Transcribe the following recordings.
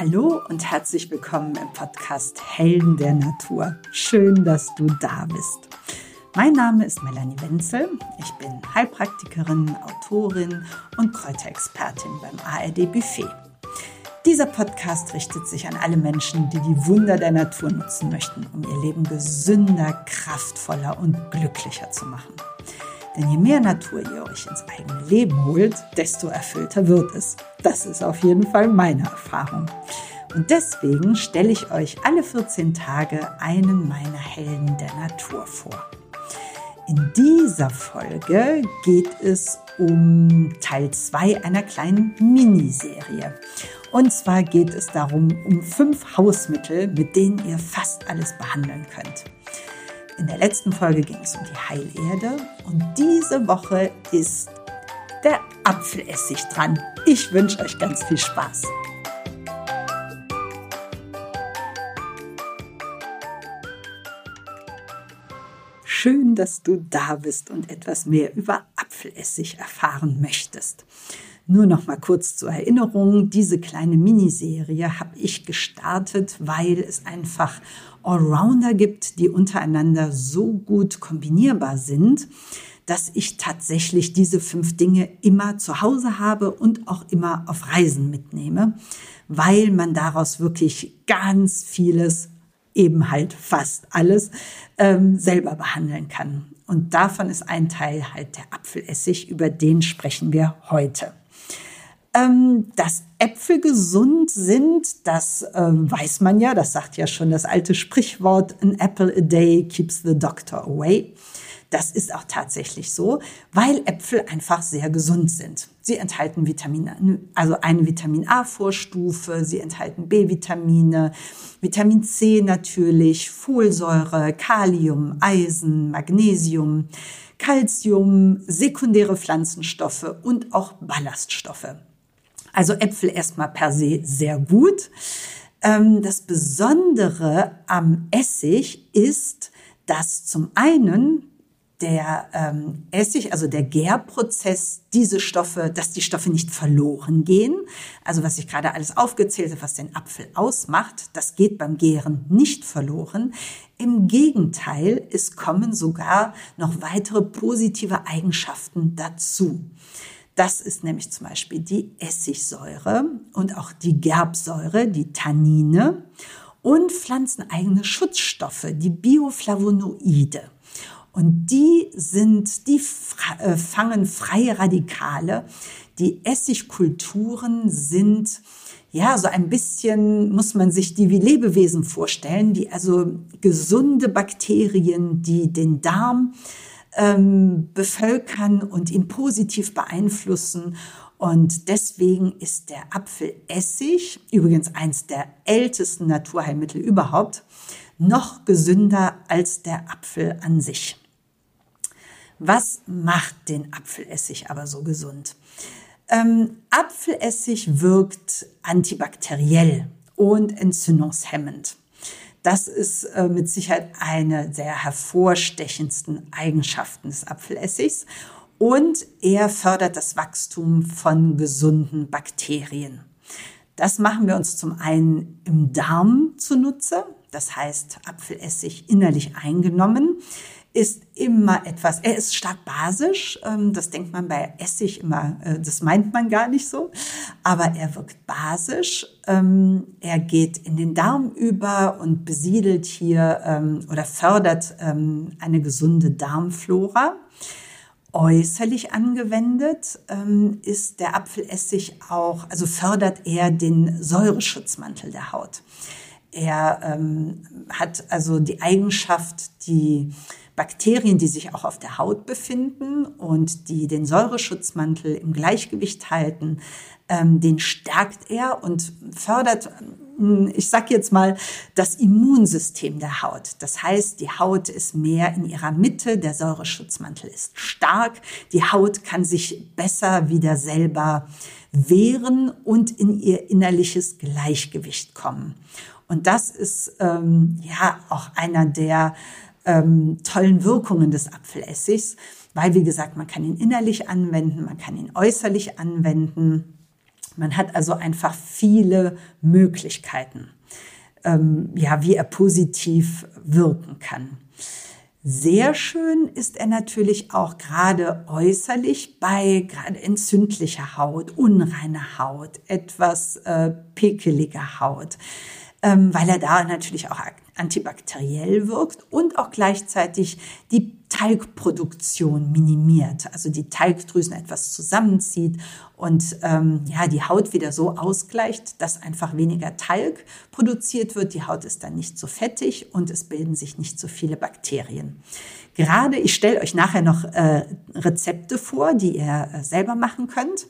Hallo und herzlich willkommen im Podcast Helden der Natur. Schön, dass du da bist. Mein Name ist Melanie Wenzel. Ich bin Heilpraktikerin, Autorin und Kräuterexpertin beim ARD Buffet. Dieser Podcast richtet sich an alle Menschen, die die Wunder der Natur nutzen möchten, um ihr Leben gesünder, kraftvoller und glücklicher zu machen. Denn je mehr Natur ihr euch ins eigene Leben holt, desto erfüllter wird es. Das ist auf jeden Fall meine Erfahrung. Und deswegen stelle ich euch alle 14 Tage einen meiner Helden der Natur vor. In dieser Folge geht es um Teil 2 einer kleinen Miniserie. Und zwar geht es darum, um fünf Hausmittel, mit denen ihr fast alles behandeln könnt. In der letzten Folge ging es um die Heilerde und diese Woche ist der Apfelessig dran. Ich wünsche euch ganz viel Spaß. Schön, dass du da bist und etwas mehr über Apfelessig erfahren möchtest. Nur noch mal kurz zur Erinnerung, diese kleine Miniserie habe ich gestartet, weil es einfach Allrounder gibt, die untereinander so gut kombinierbar sind, dass ich tatsächlich diese fünf Dinge immer zu Hause habe und auch immer auf Reisen mitnehme, weil man daraus wirklich ganz vieles, eben halt fast alles, ähm, selber behandeln kann. Und davon ist ein Teil halt der Apfelessig, über den sprechen wir heute. Ähm, dass Äpfel gesund sind, das ähm, weiß man ja, das sagt ja schon das alte Sprichwort, an apple a day keeps the doctor away. Das ist auch tatsächlich so, weil Äpfel einfach sehr gesund sind. Sie enthalten Vitamine, also eine Vitamin A-Vorstufe, sie enthalten B-Vitamine, Vitamin C natürlich, Folsäure, Kalium, Eisen, Magnesium, Calcium, sekundäre Pflanzenstoffe und auch Ballaststoffe. Also Äpfel erstmal per se sehr gut. Ähm, das Besondere am Essig ist, dass zum einen der ähm, Essig, also der Gärprozess, diese Stoffe, dass die Stoffe nicht verloren gehen. Also was ich gerade alles aufgezählt habe, was den Apfel ausmacht, das geht beim Gären nicht verloren. Im Gegenteil, es kommen sogar noch weitere positive Eigenschaften dazu. Das ist nämlich zum Beispiel die Essigsäure und auch die Gerbsäure, die Tannine und pflanzeneigene Schutzstoffe, die Bioflavonoide. Und die sind, die äh, fangen freie Radikale. Die Essigkulturen sind ja, so ein bisschen muss man sich die wie Lebewesen vorstellen, die also gesunde Bakterien, die den Darm ähm, bevölkern und ihn positiv beeinflussen. Und deswegen ist der Apfelessig, übrigens eins der ältesten Naturheilmittel überhaupt, noch gesünder als der Apfel an sich. Was macht den Apfelessig aber so gesund? Ähm, Apfelessig wirkt antibakteriell und entzündungshemmend. Das ist äh, mit Sicherheit eine der hervorstechendsten Eigenschaften des Apfelessigs. Und er fördert das Wachstum von gesunden Bakterien. Das machen wir uns zum einen im Darm zunutze. Das heißt, Apfelessig innerlich eingenommen ist immer etwas, er ist stark basisch, ähm, das denkt man bei Essig immer, äh, das meint man gar nicht so, aber er wirkt basisch, ähm, er geht in den Darm über und besiedelt hier ähm, oder fördert eine gesunde Darmflora. Äußerlich angewendet ist der Apfelessig auch, also fördert er den Säureschutzmantel der Haut. Er ähm, hat also die Eigenschaft, die Bakterien, die sich auch auf der Haut befinden und die den Säureschutzmantel im Gleichgewicht halten, ähm, den stärkt er und fördert, hm, ich sag jetzt mal, das Immunsystem der Haut. Das heißt, die Haut ist mehr in ihrer Mitte, der Säureschutzmantel ist stark, die Haut kann sich besser wieder selber wehren und in ihr innerliches Gleichgewicht kommen. Und das ist ähm, ja auch einer der ähm, tollen Wirkungen des Apfelessigs, weil, wie gesagt, man kann ihn innerlich anwenden, man kann ihn äußerlich anwenden. Man hat also einfach viele Möglichkeiten, ähm, ja, wie er positiv wirken kann. Sehr schön ist er natürlich auch gerade äußerlich bei gerade entzündlicher Haut, unreiner Haut, etwas äh, pekeliger Haut, ähm, weil er da natürlich auch antibakteriell wirkt und auch gleichzeitig die Teigproduktion minimiert, also die Teigdrüsen etwas zusammenzieht und ähm, ja die Haut wieder so ausgleicht, dass einfach weniger Talg produziert wird. Die Haut ist dann nicht so fettig und es bilden sich nicht so viele Bakterien. Gerade, ich stelle euch nachher noch äh, Rezepte vor, die ihr äh, selber machen könnt.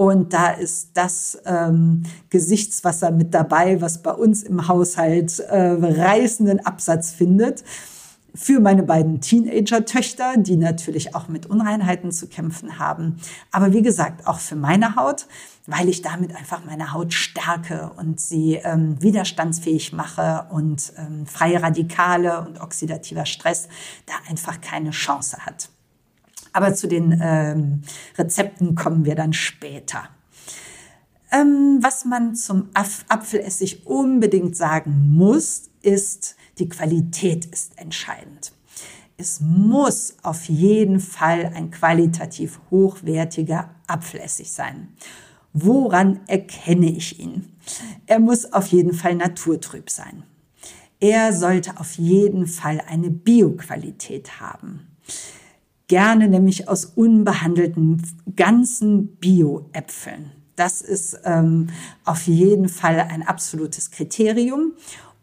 Und da ist das ähm, Gesichtswasser mit dabei, was bei uns im Haushalt äh, reißenden Absatz findet für meine beiden Teenager-Töchter, die natürlich auch mit Unreinheiten zu kämpfen haben. Aber wie gesagt, auch für meine Haut, weil ich damit einfach meine Haut stärke und sie ähm, widerstandsfähig mache und ähm, freie Radikale und oxidativer Stress da einfach keine Chance hat. Aber zu den ähm, Rezepten kommen wir dann später. Ähm, was man zum Apfelessig unbedingt sagen muss, ist, die Qualität ist entscheidend. Es muss auf jeden Fall ein qualitativ hochwertiger Apfelessig sein. Woran erkenne ich ihn? Er muss auf jeden Fall naturtrüb sein. Er sollte auf jeden Fall eine Bioqualität haben. Gerne nämlich aus unbehandelten ganzen Bio-Äpfeln. Das ist ähm, auf jeden Fall ein absolutes Kriterium.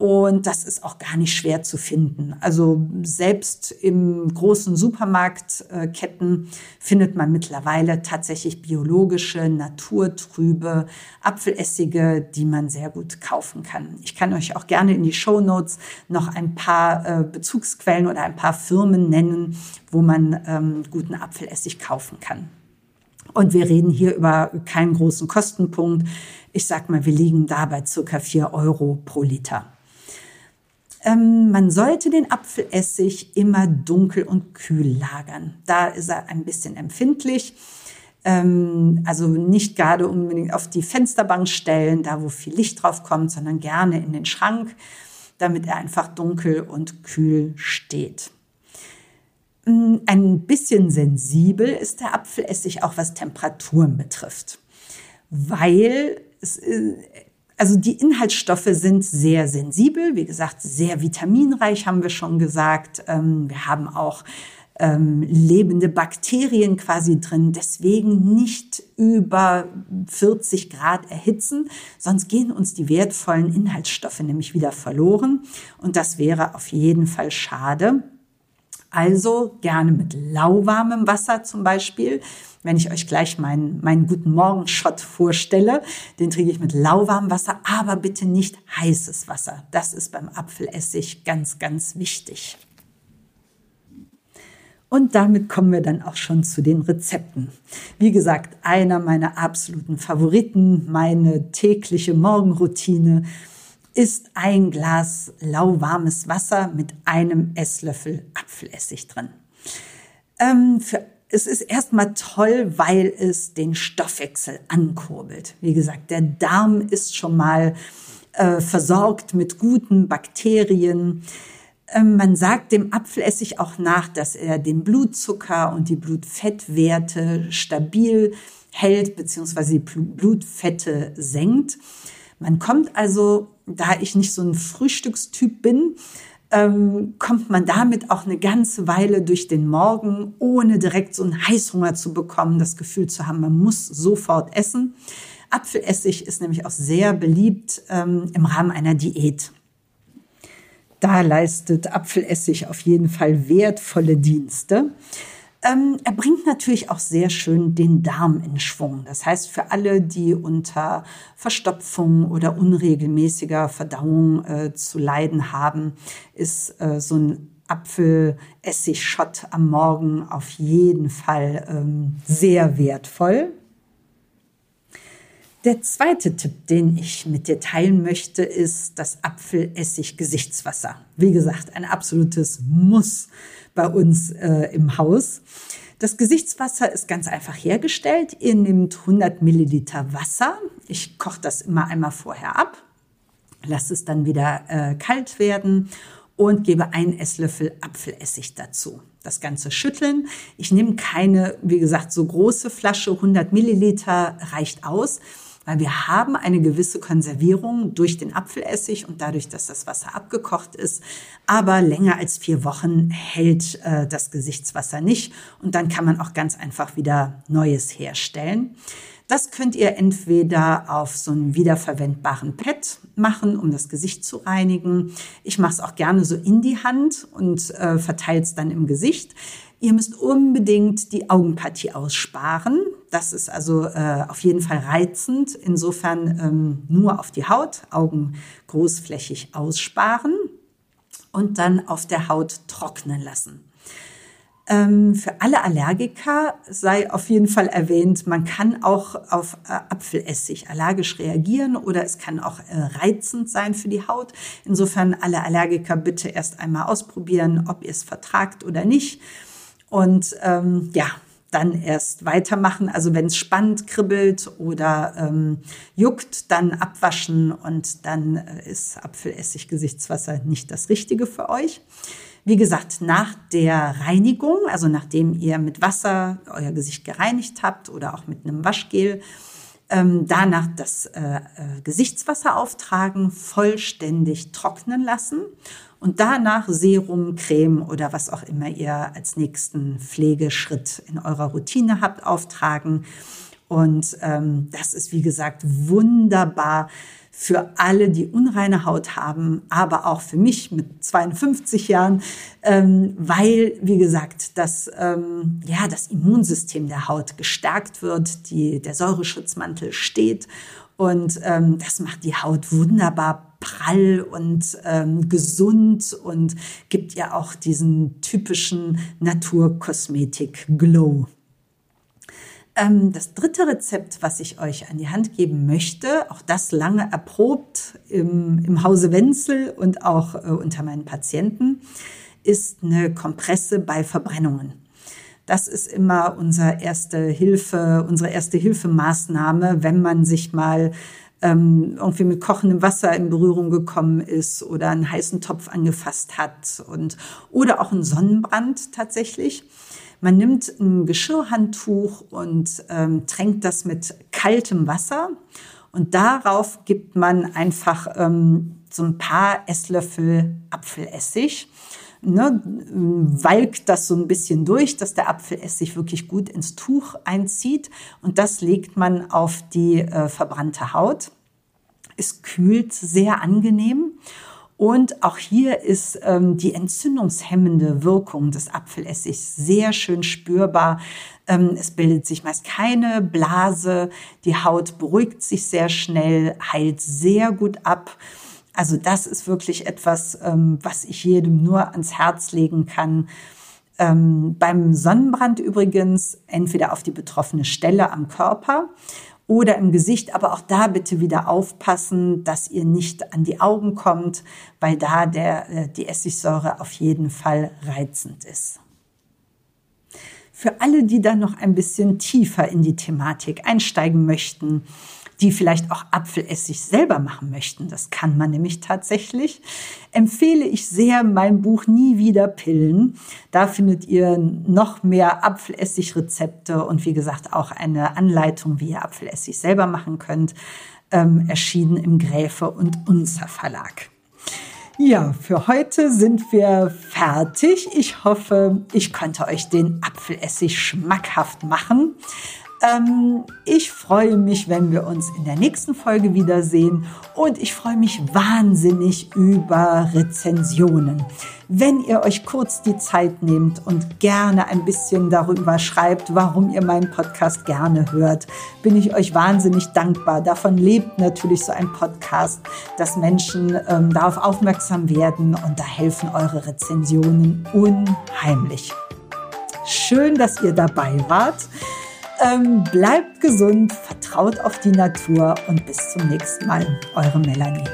Und das ist auch gar nicht schwer zu finden. Also selbst im großen Supermarktketten findet man mittlerweile tatsächlich biologische, naturtrübe Apfelessige, die man sehr gut kaufen kann. Ich kann euch auch gerne in die Show Notes noch ein paar äh, Bezugsquellen oder ein paar Firmen nennen, wo man ähm, guten Apfelessig kaufen kann. Und wir reden hier über keinen großen Kostenpunkt. Ich sag mal, wir liegen da bei circa vier Euro pro Liter. Ähm, man sollte den Apfelessig immer dunkel und kühl lagern. Da ist er ein bisschen empfindlich. Ähm, also nicht gerade unbedingt auf die Fensterbank stellen, da wo viel Licht drauf kommt, sondern gerne in den Schrank, damit er einfach dunkel und kühl steht. Ähm, ein bisschen sensibel ist der Apfelessig auch was Temperaturen betrifft, weil es, äh, also die Inhaltsstoffe sind sehr sensibel, wie gesagt, sehr vitaminreich, haben wir schon gesagt. Ähm, wir haben auch ähm, lebende Bakterien quasi drin. Deswegen nicht über 40 Grad erhitzen, sonst gehen uns die wertvollen Inhaltsstoffe nämlich wieder verloren. Und das wäre auf jeden Fall schade. Also gerne mit lauwarmem Wasser zum Beispiel. Wenn ich euch gleich meinen, meinen guten Morgen-Shot vorstelle, den trinke ich mit lauwarmem Wasser, aber bitte nicht heißes Wasser. Das ist beim Apfelessig ganz, ganz wichtig. Und damit kommen wir dann auch schon zu den Rezepten. Wie gesagt, einer meiner absoluten Favoriten, meine tägliche Morgenroutine ist ein Glas lauwarmes Wasser mit einem Esslöffel Apfelessig drin. Ähm, für, es ist erstmal toll, weil es den Stoffwechsel ankurbelt. Wie gesagt, der Darm ist schon mal äh, versorgt mit guten Bakterien. Ähm, man sagt dem Apfelessig auch nach, dass er den Blutzucker und die Blutfettwerte stabil hält bzw. die Blutfette senkt. Man kommt also da ich nicht so ein Frühstückstyp bin, ähm, kommt man damit auch eine ganze Weile durch den Morgen, ohne direkt so einen Heißhunger zu bekommen, das Gefühl zu haben, man muss sofort essen. Apfelessig ist nämlich auch sehr beliebt ähm, im Rahmen einer Diät. Da leistet Apfelessig auf jeden Fall wertvolle Dienste. Ähm, er bringt natürlich auch sehr schön den Darm in Schwung. Das heißt, für alle, die unter Verstopfung oder unregelmäßiger Verdauung äh, zu leiden haben, ist äh, so ein Apfelessig-Shot am Morgen auf jeden Fall ähm, sehr wertvoll. Der zweite Tipp, den ich mit dir teilen möchte, ist das Apfelessig-Gesichtswasser. Wie gesagt, ein absolutes Muss bei uns äh, im Haus. Das Gesichtswasser ist ganz einfach hergestellt. Ihr nehmt 100 Milliliter Wasser. Ich koche das immer einmal vorher ab, lasse es dann wieder äh, kalt werden und gebe einen Esslöffel Apfelessig dazu. Das Ganze schütteln. Ich nehme keine, wie gesagt, so große Flasche, 100 Milliliter reicht aus weil wir haben eine gewisse Konservierung durch den Apfelessig und dadurch, dass das Wasser abgekocht ist. Aber länger als vier Wochen hält äh, das Gesichtswasser nicht und dann kann man auch ganz einfach wieder Neues herstellen. Das könnt ihr entweder auf so einem wiederverwendbaren Pad machen, um das Gesicht zu reinigen. Ich mache es auch gerne so in die Hand und äh, verteile es dann im Gesicht. Ihr müsst unbedingt die Augenpartie aussparen. Das ist also äh, auf jeden Fall reizend. Insofern ähm, nur auf die Haut, Augen großflächig aussparen und dann auf der Haut trocknen lassen. Ähm, für alle Allergiker sei auf jeden Fall erwähnt, man kann auch auf äh, Apfelessig allergisch reagieren oder es kann auch äh, reizend sein für die Haut. Insofern alle Allergiker bitte erst einmal ausprobieren, ob ihr es vertragt oder nicht. Und ähm, ja, dann erst weitermachen. Also wenn es spannend kribbelt oder ähm, juckt, dann abwaschen und dann äh, ist Apfelessig Gesichtswasser nicht das Richtige für euch. Wie gesagt, nach der Reinigung, also nachdem ihr mit Wasser euer Gesicht gereinigt habt oder auch mit einem Waschgel, ähm, danach das äh, äh, Gesichtswasser auftragen, vollständig trocknen lassen und danach Serum, Creme oder was auch immer ihr als nächsten Pflegeschritt in eurer Routine habt, auftragen. Und ähm, das ist, wie gesagt, wunderbar für alle, die unreine Haut haben, aber auch für mich mit 52 Jahren, ähm, weil, wie gesagt, das, ähm, ja, das Immunsystem der Haut gestärkt wird, die, der Säureschutzmantel steht und ähm, das macht die Haut wunderbar prall und ähm, gesund und gibt ja auch diesen typischen Naturkosmetik-Glow. Ähm, das dritte Rezept, was ich euch an die Hand geben möchte, auch das lange erprobt im, im Hause Wenzel und auch äh, unter meinen Patienten, ist eine Kompresse bei Verbrennungen. Das ist immer unsere erste Hilfe, unsere erste Hilfemaßnahme, wenn man sich mal ähm, irgendwie mit kochendem Wasser in Berührung gekommen ist oder einen heißen Topf angefasst hat und oder auch einen Sonnenbrand tatsächlich. Man nimmt ein Geschirrhandtuch und ähm, tränkt das mit kaltem Wasser und darauf gibt man einfach ähm, so ein paar Esslöffel Apfelessig. Ne, walkt das so ein bisschen durch, dass der Apfelessig wirklich gut ins Tuch einzieht. Und das legt man auf die äh, verbrannte Haut. Es kühlt sehr angenehm. Und auch hier ist ähm, die entzündungshemmende Wirkung des Apfelessigs sehr schön spürbar. Ähm, es bildet sich meist keine Blase, die Haut beruhigt sich sehr schnell, heilt sehr gut ab. Also das ist wirklich etwas, ähm, was ich jedem nur ans Herz legen kann. Ähm, beim Sonnenbrand übrigens entweder auf die betroffene Stelle am Körper oder im Gesicht. Aber auch da bitte wieder aufpassen, dass ihr nicht an die Augen kommt, weil da der, äh, die Essigsäure auf jeden Fall reizend ist. Für alle, die dann noch ein bisschen tiefer in die Thematik einsteigen möchten, die vielleicht auch Apfelessig selber machen möchten, das kann man nämlich tatsächlich, empfehle ich sehr mein Buch Nie wieder Pillen. Da findet ihr noch mehr Apfelessig-Rezepte und wie gesagt auch eine Anleitung, wie ihr Apfelessig selber machen könnt, ähm, erschienen im Gräfe und Unzer Verlag. Ja, für heute sind wir fertig. Ich hoffe, ich konnte euch den Apfelessig schmackhaft machen. Ähm, ich freue mich, wenn wir uns in der nächsten Folge wiedersehen und ich freue mich wahnsinnig über Rezensionen. Wenn ihr euch kurz die Zeit nehmt und gerne ein bisschen darüber schreibt, warum ihr meinen Podcast gerne hört, bin ich euch wahnsinnig dankbar. Davon lebt natürlich so ein Podcast, dass Menschen ähm, darauf aufmerksam werden und da helfen eure Rezensionen unheimlich. Schön, dass ihr dabei wart. Ähm, bleibt gesund, vertraut auf die Natur und bis zum nächsten Mal. Eure Melanie.